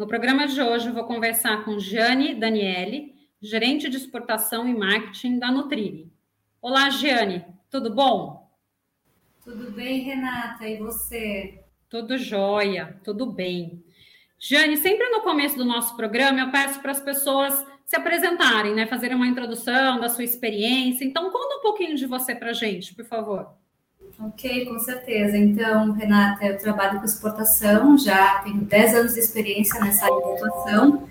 No programa de hoje eu vou conversar com Jane Daniele, gerente de exportação e marketing da Nutrini. Olá, Jane, tudo bom? Tudo bem, Renata, e você? Tudo jóia, tudo bem. Jane, sempre no começo do nosso programa eu peço para as pessoas se apresentarem, né? Fazerem uma introdução da sua experiência. Então, conta um pouquinho de você para a gente, por favor. Ok, com certeza. Então, Renata, eu trabalho com exportação, já tenho 10 anos de experiência nessa área de atuação, uh,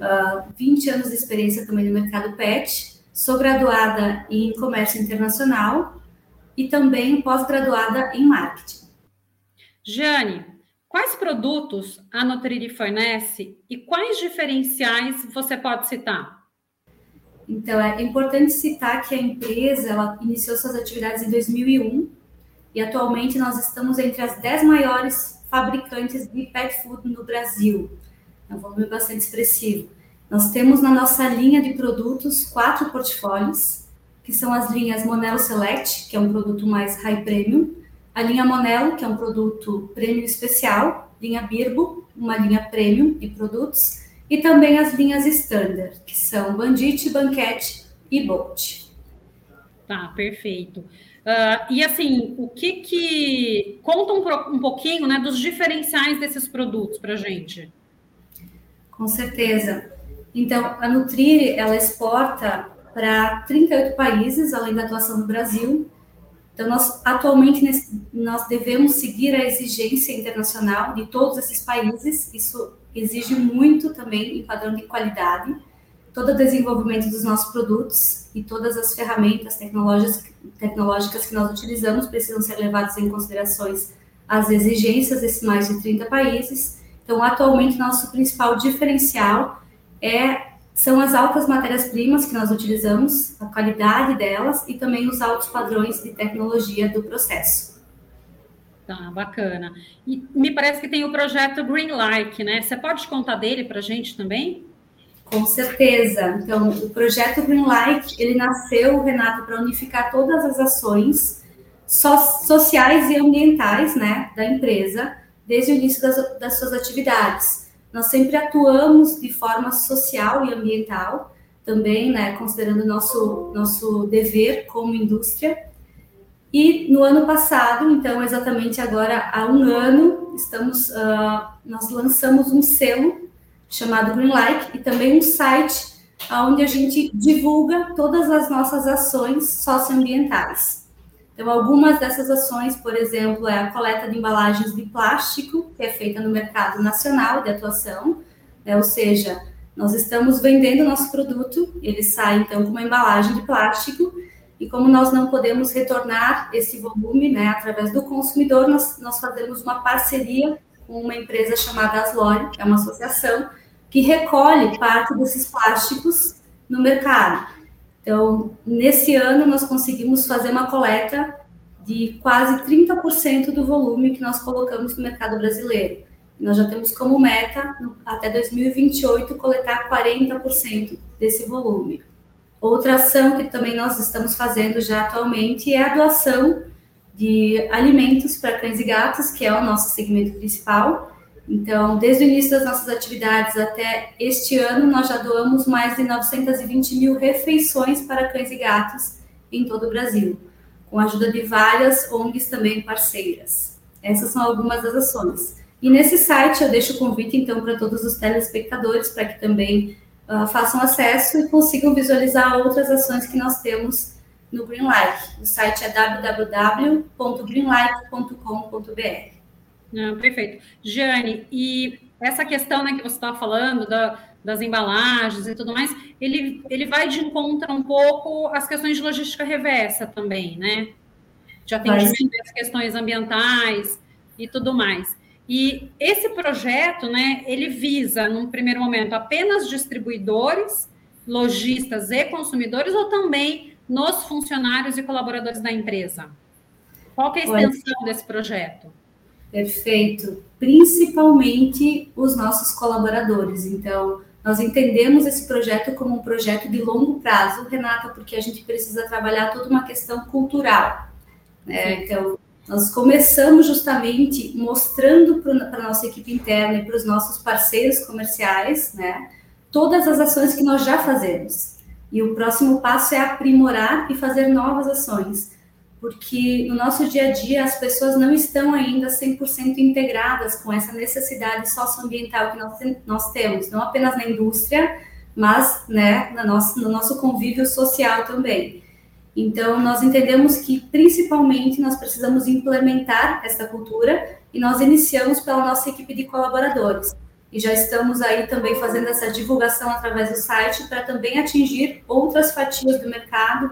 ah, 20 anos de experiência também no mercado PET, sou graduada em comércio internacional e também pós-graduada em marketing. Jane, quais produtos a Nutriri fornece e quais diferenciais você pode citar? Então, é importante citar que a empresa ela iniciou suas atividades em 2001 e atualmente nós estamos entre as 10 maiores fabricantes de pet food no Brasil. É um volume bastante expressivo. Nós temos na nossa linha de produtos quatro portfólios, que são as linhas Monelo Select, que é um produto mais high premium, a linha Monelo, que é um produto premium especial, linha Birbo, uma linha premium de produtos, e também as linhas Standard, que são Bandit, Banquete e Bolt. Tá, perfeito. Uh, e assim, o que que conta um, um pouquinho, né, dos diferenciais desses produtos para gente? Com certeza. Então, a Nutri ela exporta para 38 países, além da atuação no Brasil. Então, nós atualmente nós devemos seguir a exigência internacional de todos esses países. Isso exige muito também em padrão de qualidade todo o desenvolvimento dos nossos produtos e todas as ferramentas tecnológicas, tecnológicas que nós utilizamos precisam ser levadas em considerações as exigências desses mais de 30 países. Então, atualmente, nosso principal diferencial é são as altas matérias-primas que nós utilizamos, a qualidade delas e também os altos padrões de tecnologia do processo. Tá, bacana. E me parece que tem o projeto Green Like, né? Você pode contar dele para a gente também? Com certeza. Então, o projeto Greenlight, ele nasceu, Renato, para unificar todas as ações so sociais e ambientais, né, da empresa, desde o início das, das suas atividades. Nós sempre atuamos de forma social e ambiental, também, né, considerando nosso nosso dever como indústria. E no ano passado, então, exatamente agora há um ano, estamos, uh, nós lançamos um selo chamado Greenlight e também um site onde a gente divulga todas as nossas ações socioambientais. Então, algumas dessas ações, por exemplo, é a coleta de embalagens de plástico, que é feita no mercado nacional de atuação, né? ou seja, nós estamos vendendo nosso produto, ele sai então com uma embalagem de plástico, e como nós não podemos retornar esse volume né, através do consumidor, nós, nós fazemos uma parceria uma empresa chamada Aslore, é uma associação, que recolhe parte desses plásticos no mercado. Então, nesse ano, nós conseguimos fazer uma coleta de quase 30% do volume que nós colocamos no mercado brasileiro. Nós já temos como meta, até 2028, coletar 40% desse volume. Outra ação que também nós estamos fazendo já atualmente é a doação de alimentos para cães e gatos, que é o nosso segmento principal, então, desde o início das nossas atividades até este ano, nós já doamos mais de 920 mil refeições para cães e gatos em todo o Brasil, com a ajuda de várias ONGs também parceiras. Essas são algumas das ações. E nesse site eu deixo o convite, então, para todos os telespectadores, para que também uh, façam acesso e consigam visualizar outras ações que nós temos no Greenlight. O site é www.greenlight.com.br. Não, perfeito. Jane, e essa questão né, que você estava falando da, das embalagens e tudo mais, ele, ele vai de encontro um pouco às questões de logística reversa também, né? De atendimento às questões ambientais e tudo mais. E esse projeto, né, ele visa, num primeiro momento, apenas distribuidores, lojistas e consumidores, ou também nos funcionários e colaboradores da empresa? Qual é a extensão desse projeto? Perfeito. Principalmente os nossos colaboradores. Então, nós entendemos esse projeto como um projeto de longo prazo, Renata, porque a gente precisa trabalhar toda uma questão cultural. Né? Então, Nós começamos justamente mostrando para a nossa equipe interna e para os nossos parceiros comerciais, né, todas as ações que nós já fazemos. E o próximo passo é aprimorar e fazer novas ações, porque no nosso dia a dia as pessoas não estão ainda 100% integradas com essa necessidade socioambiental que nós, nós temos, não apenas na indústria, mas né, no, nosso, no nosso convívio social também. Então, nós entendemos que, principalmente, nós precisamos implementar essa cultura e nós iniciamos pela nossa equipe de colaboradores. E já estamos aí também fazendo essa divulgação através do site para também atingir outras fatias do mercado,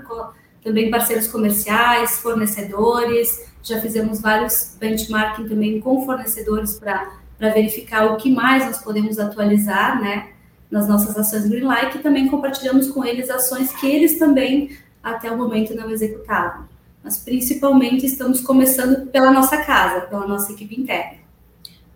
também parceiros comerciais, fornecedores. Já fizemos vários benchmarking também com fornecedores para verificar o que mais nós podemos atualizar, né? nas nossas ações Greenlight e também compartilhamos com eles ações que eles também até o momento não executavam. Mas principalmente estamos começando pela nossa casa, pela nossa equipe interna.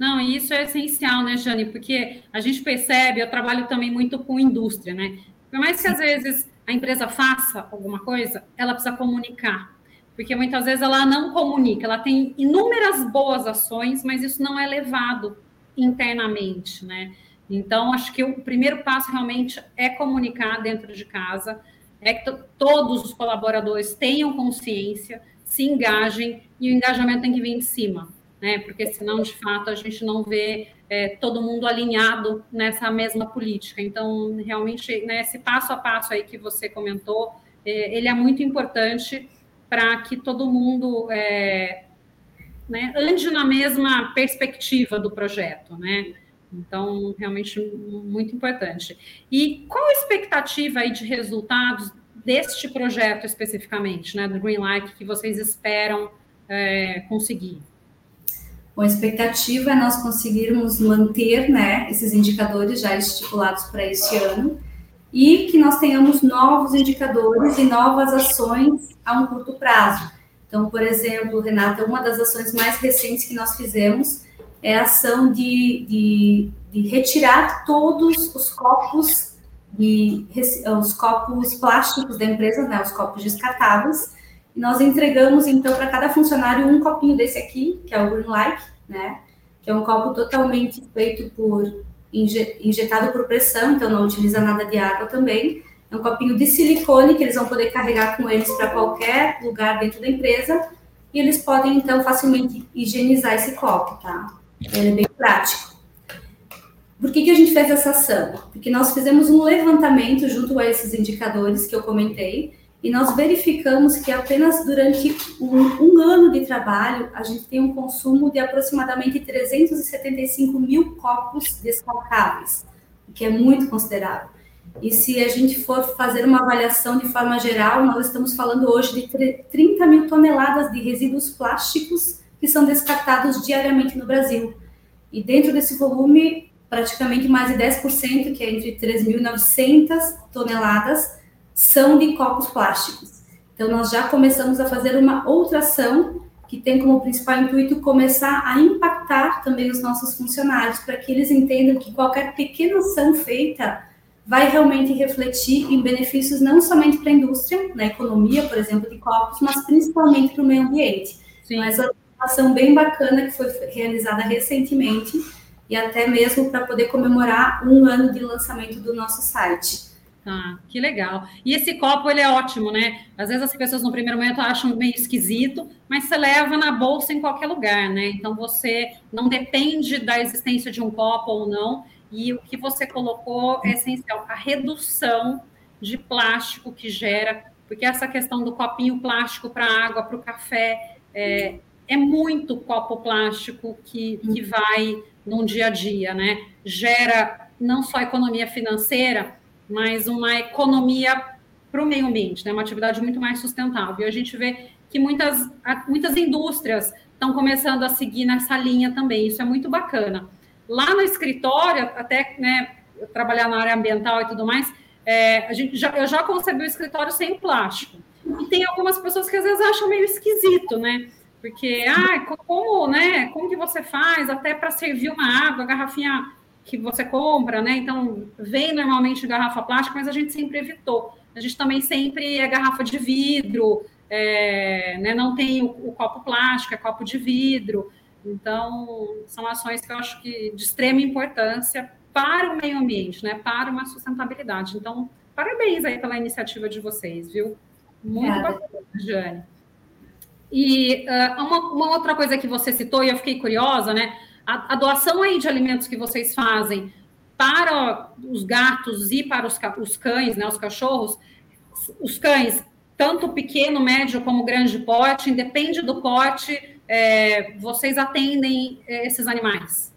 Não, e isso é essencial, né, Jane? Porque a gente percebe, eu trabalho também muito com indústria, né? Por mais que às vezes a empresa faça alguma coisa, ela precisa comunicar. Porque muitas vezes ela não comunica, ela tem inúmeras boas ações, mas isso não é levado internamente, né? Então, acho que o primeiro passo realmente é comunicar dentro de casa, é que todos os colaboradores tenham consciência, se engajem, e o engajamento tem que vir de cima, né? Porque senão, de fato, a gente não vê é, todo mundo alinhado nessa mesma política. Então, realmente, né, esse passo a passo aí que você comentou, é, ele é muito importante para que todo mundo é, né, ande na mesma perspectiva do projeto, né? Então, realmente muito importante. E qual a expectativa aí de resultados deste projeto especificamente, né, do Greenlight, que vocês esperam é, conseguir? Bom, a expectativa é nós conseguirmos manter né, esses indicadores já estipulados para este ano e que nós tenhamos novos indicadores e novas ações a um curto prazo. Então, por exemplo, Renata, uma das ações mais recentes que nós fizemos é a ação de, de, de retirar todos os copos de, os copos plásticos da empresa, né, os copos descartáveis. Nós entregamos então para cada funcionário um copinho desse aqui, que é o Green Like, né, que é um copo totalmente feito por injetado por pressão, então não utiliza nada de água também. É um copinho de silicone que eles vão poder carregar com eles para qualquer lugar dentro da empresa e eles podem então facilmente higienizar esse copo, tá? Ele é bem prático. Por que, que a gente fez essa ação? Porque nós fizemos um levantamento junto a esses indicadores que eu comentei e nós verificamos que apenas durante um, um ano de trabalho a gente tem um consumo de aproximadamente 375 mil copos descalcáveis, o que é muito considerável. E se a gente for fazer uma avaliação de forma geral, nós estamos falando hoje de 30 mil toneladas de resíduos plásticos que são descartados diariamente no Brasil. E dentro desse volume, praticamente mais de 10%, que é entre 3.900 toneladas, são de copos plásticos. Então, nós já começamos a fazer uma outra ação que tem como principal intuito começar a impactar também os nossos funcionários, para que eles entendam que qualquer pequena ação feita vai realmente refletir em benefícios não somente para a indústria, na economia, por exemplo, de copos, mas principalmente para o meio ambiente. Sim. Mas ação bem bacana que foi realizada recentemente e até mesmo para poder comemorar um ano de lançamento do nosso site. Ah, que legal. E esse copo, ele é ótimo, né? Às vezes as pessoas no primeiro momento acham meio esquisito, mas você leva na bolsa em qualquer lugar, né? Então você não depende da existência de um copo ou não. E o que você colocou é essencial, a redução de plástico que gera, porque essa questão do copinho plástico para água, para o café, é, é muito copo plástico que, que vai no dia a dia, né? Gera não só economia financeira, mas uma economia para o meio ambiente, né? Uma atividade muito mais sustentável. E a gente vê que muitas, muitas indústrias estão começando a seguir nessa linha também. Isso é muito bacana. Lá no escritório, até né, trabalhar na área ambiental e tudo mais, é, a gente já, eu já concebi o escritório sem plástico. E tem algumas pessoas que às vezes acham meio esquisito, né? Porque, ah, como, né? Como que você faz até para servir uma água, garrafinha que você compra, né? Então, vem normalmente garrafa plástica, mas a gente sempre evitou. A gente também sempre é garrafa de vidro, é, né, não tem o, o, copo plástico, é copo de vidro. Então, são ações que eu acho que de extrema importância para o meio ambiente, né, para uma sustentabilidade. Então, parabéns aí pela iniciativa de vocês, viu? Muito bacana, Jane. E uh, uma, uma, outra coisa que você citou, e eu fiquei curiosa, né? A, a, doação aí de alimentos que vocês fazem para os gatos e para os, os cães, né, os cachorros, os cães, tanto pequeno, médio como grande pote, independe do pote, é, vocês atendem é, esses animais?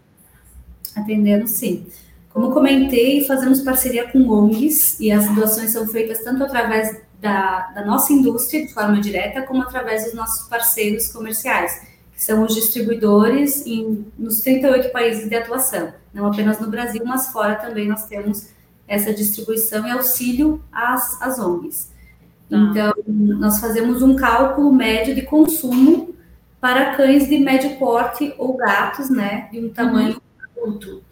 Atendendo, sim. Como comentei, fazemos parceria com ONGs e as doações são feitas tanto através da, da nossa indústria, de forma direta, como através dos nossos parceiros comerciais, são os distribuidores em, nos 38 países de atuação, não apenas no Brasil, mas fora também nós temos essa distribuição e auxílio às, às ONGs. Tá. Então, nós fazemos um cálculo médio de consumo para cães de médio porte ou gatos, né, de um tamanho adulto.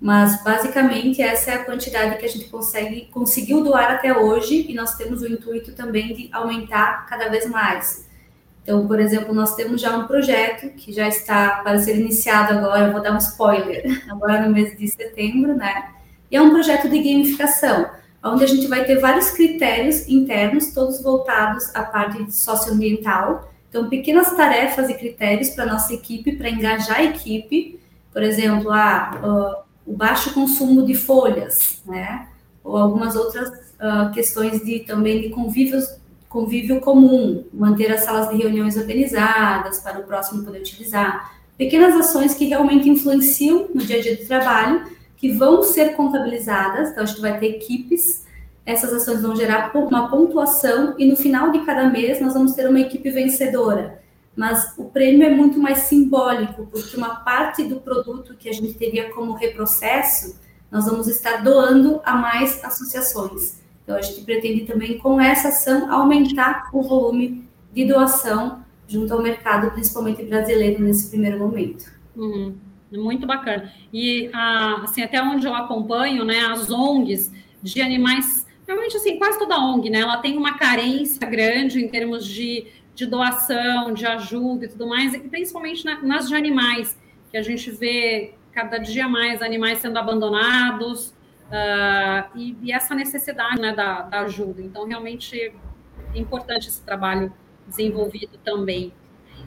Mas basicamente essa é a quantidade que a gente consegue conseguiu doar até hoje e nós temos o intuito também de aumentar cada vez mais. Então, por exemplo, nós temos já um projeto que já está para ser iniciado agora, vou dar um spoiler, agora no mês de setembro, né? E é um projeto de gamificação, onde a gente vai ter vários critérios internos, todos voltados à parte socioambiental. Então, pequenas tarefas e critérios para nossa equipe, para engajar a equipe. Por exemplo, ah, o baixo consumo de folhas, né? Ou algumas outras uh, questões de também de convívio, convívio comum, manter as salas de reuniões organizadas para o próximo poder utilizar. Pequenas ações que realmente influenciam no dia a dia do trabalho, que vão ser contabilizadas, então a gente vai ter equipes, essas ações vão gerar uma pontuação e no final de cada mês nós vamos ter uma equipe vencedora mas o prêmio é muito mais simbólico, porque uma parte do produto que a gente teria como reprocesso, nós vamos estar doando a mais associações. Então, a gente pretende também, com essa ação, aumentar o volume de doação junto ao mercado, principalmente brasileiro, nesse primeiro momento. Uhum. Muito bacana. E, assim, até onde eu acompanho, né, as ONGs de animais, realmente, assim, quase toda ONG, né, ela tem uma carência grande em termos de de doação, de ajuda e tudo mais, e principalmente na, nas de animais, que a gente vê cada dia mais animais sendo abandonados uh, e, e, essa necessidade né, da, da, ajuda. Então, realmente é importante esse trabalho desenvolvido também.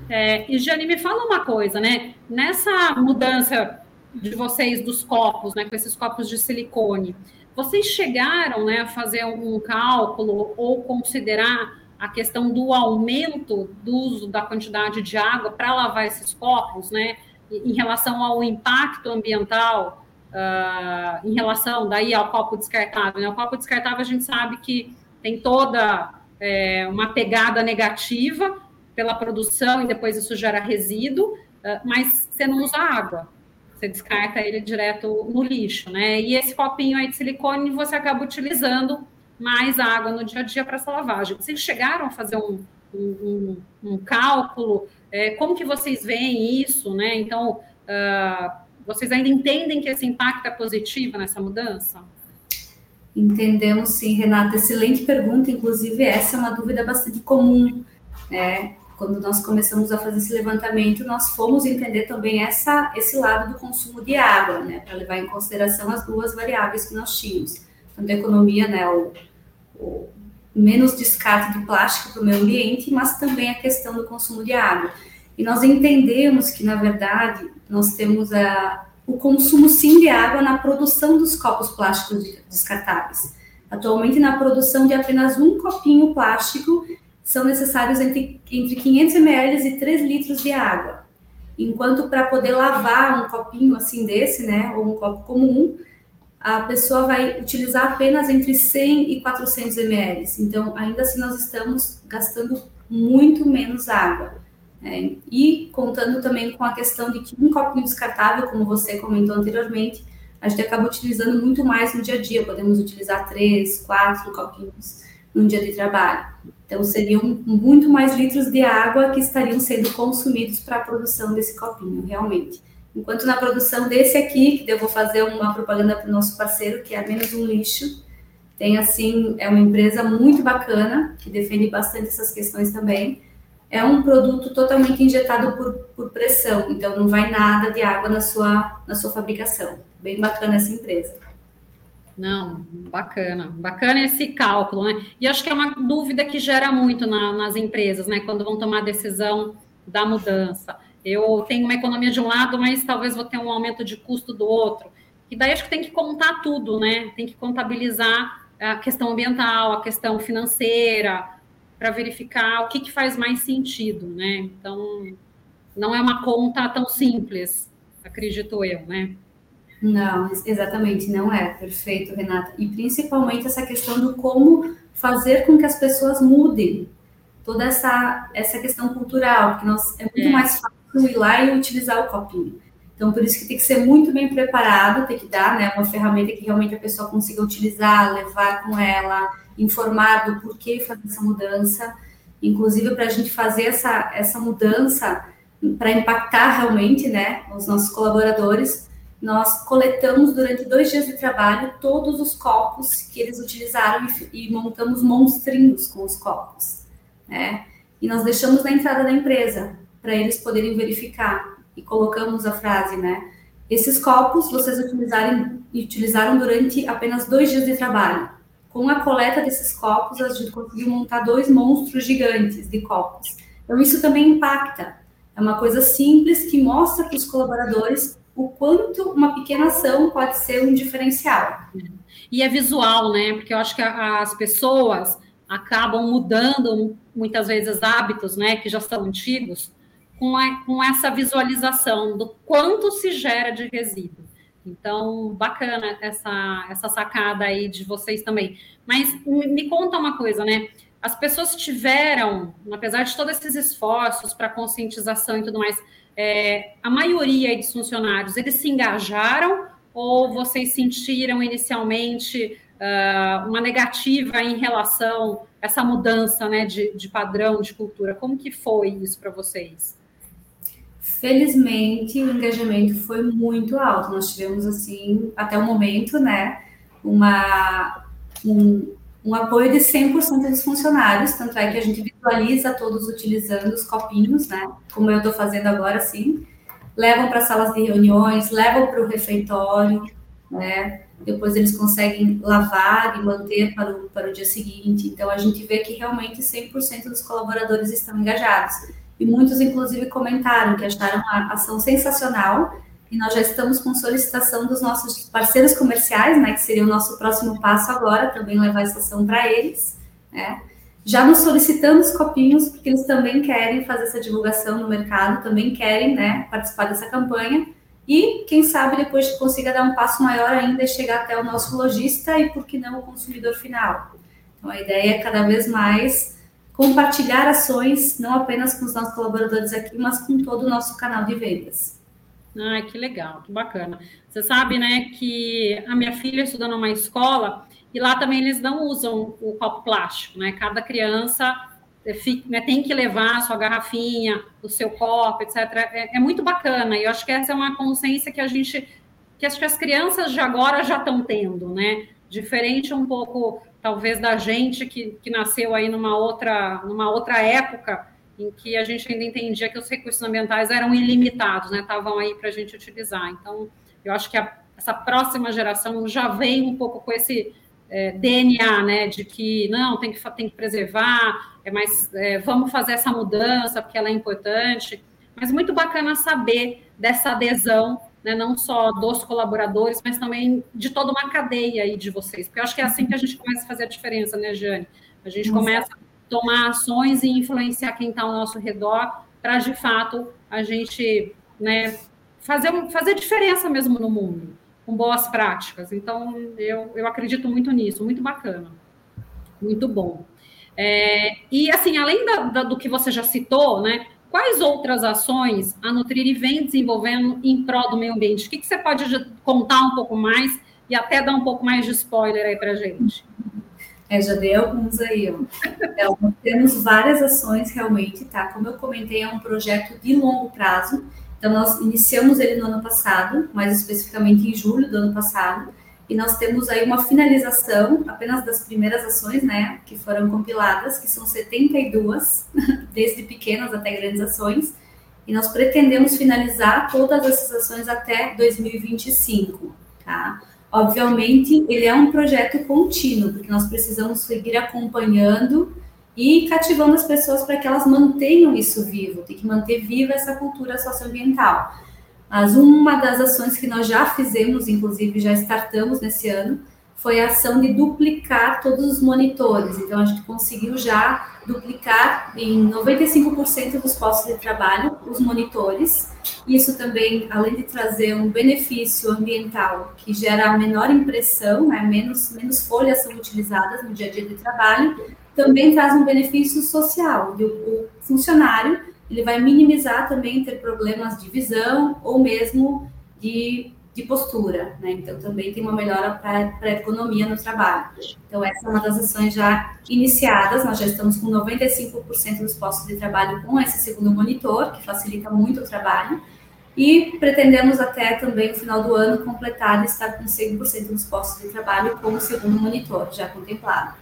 É, e, Jane, me fala uma coisa, né? Nessa mudança de vocês dos copos, né, com esses copos de silicone, vocês chegaram né, a fazer um cálculo ou considerar a questão do aumento do uso da quantidade de água para lavar esses copos, né, em relação ao impacto ambiental, uh, em relação daí ao copo descartável. Né? O copo descartável a gente sabe que tem toda é, uma pegada negativa pela produção e depois isso gera resíduo, uh, mas você não usa água, você descarta ele direto no lixo, né? E esse copinho aí de silicone você acaba utilizando mais água no dia a dia para essa lavagem. Vocês chegaram a fazer um, um, um cálculo? É, como que vocês veem isso, né? Então, uh, vocês ainda entendem que esse impacto é positivo nessa mudança? Entendemos sim, Renata. Excelente pergunta. Inclusive, essa é uma dúvida bastante comum, né? Quando nós começamos a fazer esse levantamento, nós fomos entender também essa, esse lado do consumo de água, né? Para levar em consideração as duas variáveis que nós tínhamos. Tanto a economia, né? O, o menos descarte de plástico para o meio ambiente, mas também a questão do consumo de água. E nós entendemos que, na verdade, nós temos a, o consumo sim de água na produção dos copos plásticos descartáveis. Atualmente, na produção de apenas um copinho plástico, são necessários entre, entre 500 ml e 3 litros de água. Enquanto para poder lavar um copinho assim desse, né, ou um copo comum, a pessoa vai utilizar apenas entre 100 e 400 ml. Então, ainda assim, nós estamos gastando muito menos água. Né? E contando também com a questão de que um copinho descartável, como você comentou anteriormente, a gente acaba utilizando muito mais no dia a dia. Podemos utilizar três, quatro copinhos no dia de trabalho. Então, seriam muito mais litros de água que estariam sendo consumidos para a produção desse copinho, realmente. Enquanto na produção desse aqui, que eu vou fazer uma propaganda para o nosso parceiro, que é Menos um Lixo, tem assim, é uma empresa muito bacana, que defende bastante essas questões também. É um produto totalmente injetado por, por pressão, então não vai nada de água na sua, na sua fabricação. Bem bacana essa empresa. Não, bacana, bacana esse cálculo, né? E acho que é uma dúvida que gera muito na, nas empresas, né? Quando vão tomar a decisão da mudança. Eu tenho uma economia de um lado, mas talvez vou ter um aumento de custo do outro. E daí acho que tem que contar tudo, né? Tem que contabilizar a questão ambiental, a questão financeira, para verificar o que, que faz mais sentido, né? Então, não é uma conta tão simples, acredito eu, né? Não, exatamente, não é. Perfeito, Renata. E principalmente essa questão do como fazer com que as pessoas mudem toda essa, essa questão cultural, porque nós, é muito é. mais fácil ir lá e utilizar o copinho. Então, por isso que tem que ser muito bem preparado, tem que dar né, uma ferramenta que realmente a pessoa consiga utilizar, levar com ela, informar do porquê fazer essa mudança. Inclusive, para a gente fazer essa, essa mudança, para impactar realmente né, os nossos colaboradores, nós coletamos durante dois dias de trabalho todos os copos que eles utilizaram e, e montamos monstrinhos com os copos, né? E nós deixamos na entrada da empresa para eles poderem verificar e colocamos a frase, né? Esses copos vocês utilizarem, utilizaram durante apenas dois dias de trabalho. Com a coleta desses copos, a gente conseguiu montar dois monstros gigantes de copos. Então, isso também impacta. É uma coisa simples que mostra para os colaboradores o quanto uma pequena ação pode ser um diferencial. E é visual, né? Porque eu acho que as pessoas acabam mudando muitas vezes hábitos, né, que já são antigos, com, a, com essa visualização do quanto se gera de resíduo. Então, bacana essa, essa sacada aí de vocês também. Mas me, conta uma coisa, né? As pessoas tiveram, apesar de todos esses esforços para conscientização e tudo mais, é, a maioria dos funcionários, eles se engajaram ou vocês sentiram inicialmente uh, uma negativa em relação a essa mudança né, de, de padrão, de cultura? Como que foi isso para vocês? Felizmente, o engajamento foi muito alto. Nós tivemos, assim, até o momento, né, uma, um, um apoio de 100% dos funcionários, tanto é que a gente visualiza todos utilizando os copinhos, né? Como eu estou fazendo agora, sim. Levam para salas de reuniões, levam para o refeitório, né? Depois eles conseguem lavar e manter para o, para o dia seguinte. Então, a gente vê que realmente 100% dos colaboradores estão engajados. E muitos, inclusive, comentaram que acharam a ação sensacional. E nós já estamos com solicitação dos nossos parceiros comerciais, né, que seria o nosso próximo passo agora, também levar essa ação para eles, né, já nos solicitando os copinhos, porque eles também querem fazer essa divulgação no mercado, também querem, né, participar dessa campanha, e quem sabe depois consiga dar um passo maior ainda e chegar até o nosso lojista e, por que não, o consumidor final. Então, a ideia é cada vez mais compartilhar ações, não apenas com os nossos colaboradores aqui, mas com todo o nosso canal de vendas. Ai, que legal, que bacana. Você sabe, né, que a minha filha estuda numa escola e lá também eles não usam o copo plástico, né? Cada criança eh, né, tem que levar a sua garrafinha, o seu copo, etc. É, é, muito bacana. E eu acho que essa é uma consciência que a gente, que acho que as crianças de agora já estão tendo, né? Diferente um pouco, talvez, da gente que, que nasceu aí numa outra, numa outra época em que a gente ainda entendia que os recursos ambientais eram ilimitados, né? Estavam aí para a gente utilizar. Então, eu acho que a, essa próxima geração já vem um pouco com esse é, DNA, né? De que não tem que tem que preservar, é mais é, vamos fazer essa mudança porque ela é importante. Mas muito bacana saber dessa adesão, né? Não só dos colaboradores, mas também de toda uma cadeia aí de vocês, porque eu acho que é assim que a gente começa a fazer a diferença, né, Jane? A gente começa tomar ações e influenciar quem está ao nosso redor para, de fato, a gente né, fazer, fazer diferença mesmo no mundo, com boas práticas. Então, eu, eu acredito muito nisso, muito bacana, muito bom. É, e, assim, além da, da, do que você já citou, né, quais outras ações a Nutriri vem desenvolvendo em prol do meio ambiente? O que, que você pode contar um pouco mais e até dar um pouco mais de spoiler aí para gente? É, já dei alguns aí. Então, temos várias ações realmente, tá? Como eu comentei, é um projeto de longo prazo. Então, nós iniciamos ele no ano passado, mais especificamente em julho do ano passado. E nós temos aí uma finalização apenas das primeiras ações, né, que foram compiladas, que são 72, desde pequenas até grandes ações, e nós pretendemos finalizar todas essas ações até 2025, tá? Obviamente, ele é um projeto contínuo, porque nós precisamos seguir acompanhando e cativando as pessoas para que elas mantenham isso vivo, tem que manter viva essa cultura socioambiental. Mas uma das ações que nós já fizemos, inclusive já startamos nesse ano, foi a ação de duplicar todos os monitores. Então, a gente conseguiu já duplicar em 95% dos postos de trabalho os monitores. Isso também, além de trazer um benefício ambiental que gera menor impressão, né, menos, menos folhas são utilizadas no dia a dia de trabalho, também traz um benefício social. O funcionário ele vai minimizar também ter problemas de visão ou mesmo de, de postura, né? Então, também tem uma melhora para a economia no trabalho. Então, essa é uma das ações já iniciadas, nós já estamos com 95% dos postos de trabalho com esse segundo monitor, que facilita muito o trabalho, e pretendemos até também no final do ano completar e estar com 100% dos postos de trabalho com o segundo monitor, já contemplado.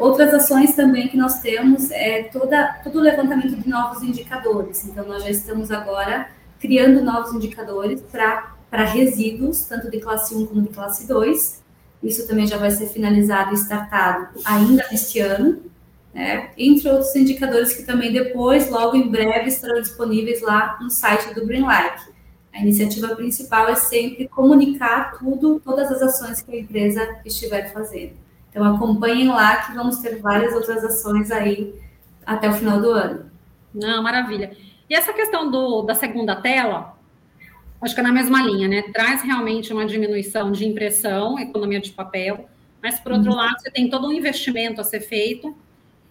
Outras ações também que nós temos é toda, todo o levantamento de novos indicadores. Então, nós já estamos agora criando novos indicadores para resíduos, tanto de classe 1 como de classe 2. Isso também já vai ser finalizado e startado ainda este ano. Né? Entre outros indicadores que também depois, logo em breve, estarão disponíveis lá no site do Greenlight. A iniciativa principal é sempre comunicar tudo, todas as ações que a empresa estiver fazendo. Então acompanhem lá que vamos ter várias outras ações aí até o final do ano. Não, maravilha. E essa questão do, da segunda tela, acho que é na mesma linha, né? Traz realmente uma diminuição de impressão, economia de papel, mas por outro uhum. lado, você tem todo um investimento a ser feito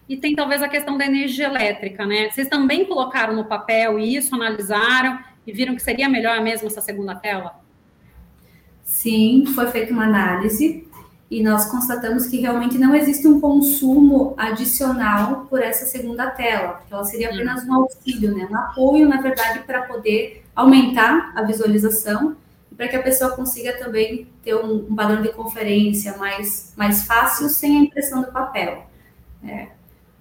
e tem talvez a questão da energia elétrica, né? Vocês também colocaram no papel isso, analisaram e viram que seria melhor mesmo essa segunda tela? Sim, foi feita uma análise e nós constatamos que realmente não existe um consumo adicional por essa segunda tela, porque ela seria apenas um auxílio, né? um apoio, na verdade, para poder aumentar a visualização e para que a pessoa consiga também ter um, um, padrão de conferência mais, mais fácil sem a impressão do papel. É.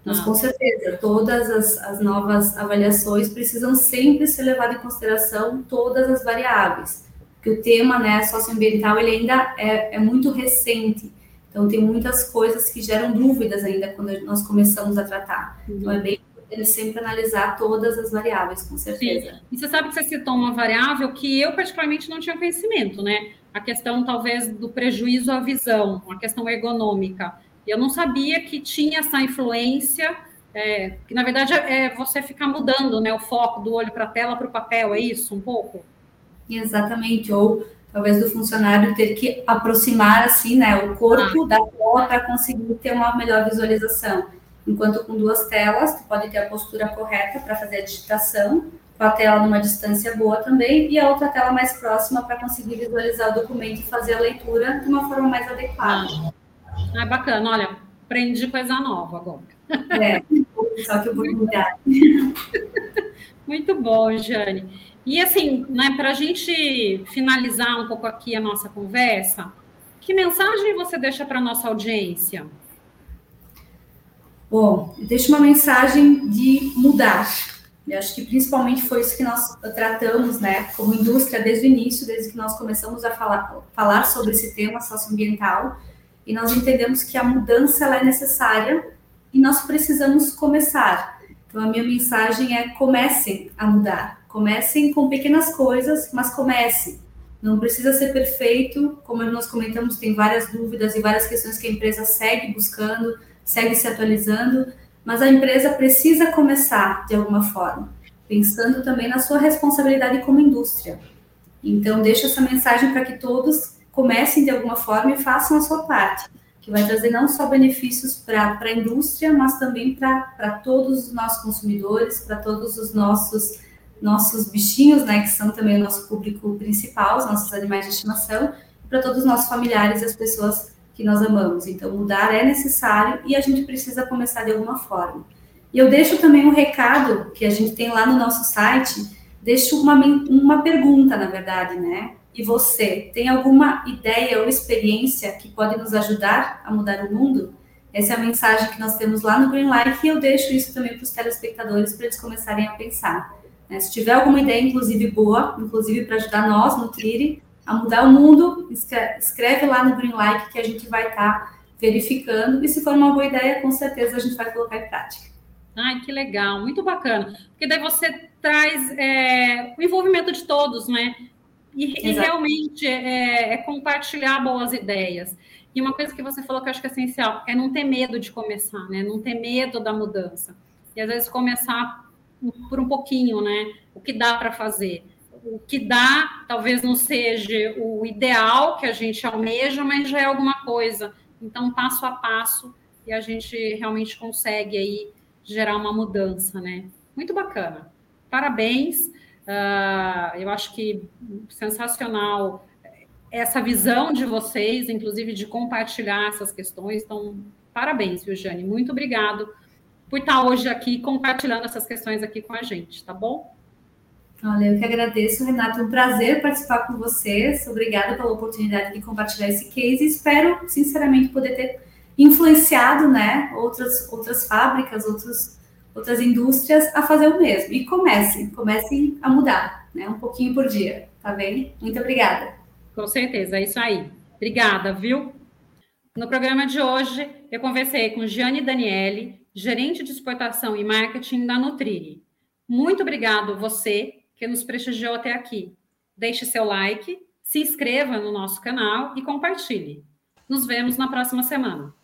Mas, ah. com certeza, todas as, as novas avaliações precisam sempre ser levadas em consideração todas as variáveis que o tema né, socioambiental ele ainda é, é muito recente. Então, tem muitas coisas que geram dúvidas ainda quando nós começamos a tratar. Uhum. Então, é bem importante sempre analisar todas as variáveis, com certeza. Sim. E você sabe que você citou uma variável que eu, particularmente, não tinha conhecimento, né? A questão, talvez, do prejuízo à visão, a questão ergonômica. Eu não sabia que tinha essa influência, é, que, na verdade, é você ficar mudando né, o foco do olho para a tela para o papel, é isso, um pouco? Exatamente, ou talvez do funcionário ter que aproximar assim, né, o corpo ah. da tela para conseguir ter uma melhor visualização. Enquanto com duas telas, tu pode ter a postura correta para fazer a digitação, com a tela numa distância boa também, e a outra tela mais próxima para conseguir visualizar o documento e fazer a leitura de uma forma mais adequada. Ah, bacana, olha, aprendi coisa nova agora. É, só que oportunidade. Muito bom, Jane. E assim, né, para a gente finalizar um pouco aqui a nossa conversa, que mensagem você deixa para a nossa audiência? Bom, deixa uma mensagem de mudar. Eu acho que principalmente foi isso que nós tratamos, né, como indústria desde o início, desde que nós começamos a falar, falar sobre esse tema socioambiental, e nós entendemos que a mudança é necessária e nós precisamos começar. Então, a minha mensagem é comecem a mudar. Comecem com pequenas coisas, mas comece. Não precisa ser perfeito, como nós comentamos, tem várias dúvidas e várias questões que a empresa segue buscando, segue se atualizando, mas a empresa precisa começar de alguma forma, pensando também na sua responsabilidade como indústria. Então, deixo essa mensagem para que todos comecem de alguma forma e façam a sua parte, que vai trazer não só benefícios para a indústria, mas também para todos os nossos consumidores, para todos os nossos nossos bichinhos, né, que são também o nosso público principal, os nossos animais de estimação, para todos os nossos familiares e as pessoas que nós amamos. Então, mudar é necessário e a gente precisa começar de alguma forma. E eu deixo também um recado que a gente tem lá no nosso site, deixo uma, uma pergunta, na verdade, né? E você tem alguma ideia ou experiência que pode nos ajudar a mudar o mundo? Essa é a mensagem que nós temos lá no Greenlight e eu deixo isso também para os telespectadores para eles começarem a pensar. Né? Se tiver alguma ideia, inclusive boa, inclusive para ajudar nós no Trire a mudar o mundo, escreve lá no Greenlight que a gente vai estar tá verificando e se for uma boa ideia, com certeza a gente vai colocar em prática. Ai, que legal, muito bacana. Porque daí você traz é, o envolvimento de todos, né? E, e realmente é, é, compartilhar boas ideias. E uma coisa que você falou que eu acho que é essencial é não ter medo de começar, né? Não ter medo da mudança. E às vezes começar por um pouquinho, né? O que dá para fazer. O que dá talvez não seja o ideal que a gente almeja, mas já é alguma coisa. Então, passo a passo, e a gente realmente consegue aí gerar uma mudança, né? Muito bacana. Parabéns. Uh, eu acho que sensacional essa visão de vocês, inclusive de compartilhar essas questões. Então, parabéns, viu, Jane? Muito obrigado por estar hoje aqui compartilhando essas questões aqui com a gente, tá bom? Olha, eu que agradeço, Renato. Um prazer participar com vocês. Obrigada pela oportunidade de compartilhar esse case. Espero, sinceramente, poder ter influenciado né, outras, outras fábricas, outros, outras indústrias a fazer o mesmo. E comecem, comecem a mudar, né, um pouquinho por dia, tá bem? Muito obrigada. Com certeza, é isso aí. Obrigada, viu? No programa de hoje, eu conversei com Gianni Daniele, gerente de exportação e marketing da Nutriri. Muito obrigado você que nos prestigiou até aqui. Deixe seu like, se inscreva no nosso canal e compartilhe. Nos vemos na próxima semana.